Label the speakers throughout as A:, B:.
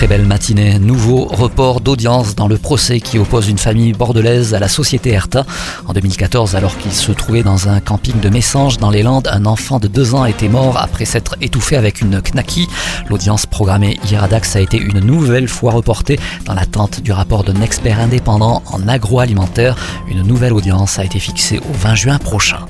A: très belle matinée. Nouveau report d'audience dans le procès qui oppose une famille bordelaise à la société Erta. En 2014, alors qu'il se trouvait dans un camping de Messanges dans les Landes, un enfant de deux ans était mort après s'être étouffé avec une knaki. L'audience programmée hier à Dax a été une nouvelle fois reportée dans l'attente du rapport d'un expert indépendant en agroalimentaire. Une nouvelle audience a été fixée au 20 juin prochain.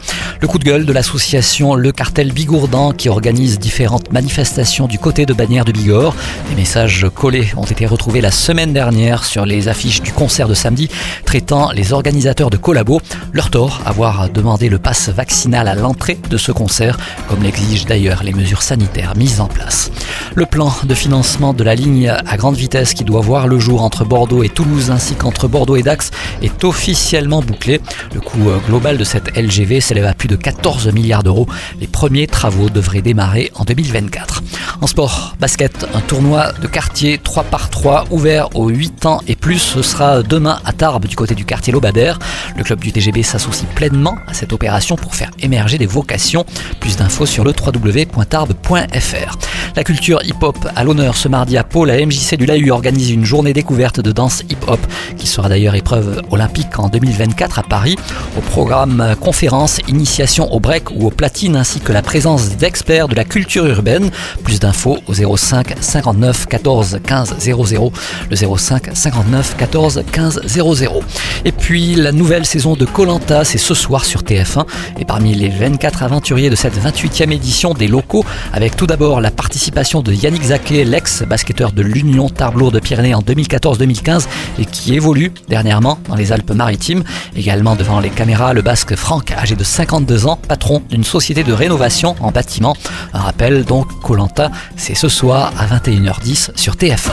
A: Le coup de gueule de l'association Le Cartel Bigourdan qui organise différentes manifestations du côté de Bagnères de Bigorre. Des messages collés ont été retrouvés la semaine dernière sur les affiches du concert de samedi, traitant les organisateurs de collabo. Leur tort, avoir demandé le pass vaccinal à l'entrée de ce concert, comme l'exigent d'ailleurs les mesures sanitaires mises en place. Le plan de financement de la ligne à grande vitesse qui doit voir le jour entre Bordeaux et Toulouse ainsi qu'entre Bordeaux et Dax est officiellement bouclé. Le coût euh, global de cette LGV s'élève à plus de 14 milliards d'euros. Les premiers travaux devraient démarrer en 2024. En sport, basket, un tournoi de quartier 3 par 3 ouvert aux 8 ans et plus. Ce sera demain à Tarbes du côté du quartier Lobadère. Le club du TGB s'associe pleinement à cette opération pour faire émerger des vocations. Plus d'infos sur le www.tarbes.fr. La culture hip-hop à l'honneur ce mardi à Pau. La MJC du LAU organise une journée découverte de danse hip-hop qui sera d'ailleurs épreuve olympique en 2024 à Paris. Au programme conférences, initiation au break ou au platine ainsi que la présence d'experts de la culture urbaine. Plus d'infos infos au 05 59 14 15 00, le 05 59 14 15 00. Et puis la nouvelle saison de Colanta, c'est ce soir sur TF1 et parmi les 24 aventuriers de cette 28e édition des locaux, avec tout d'abord la participation de Yannick Zaké, l'ex-basketteur de l'Union Tarblour de Pyrénées en 2014-2015 et qui évolue dernièrement dans les Alpes-Maritimes, également devant les caméras le basque Franck, âgé de 52 ans, patron d'une société de rénovation en bâtiment. Un rappel donc Colanta c'est ce soir à 21h10 sur TF1.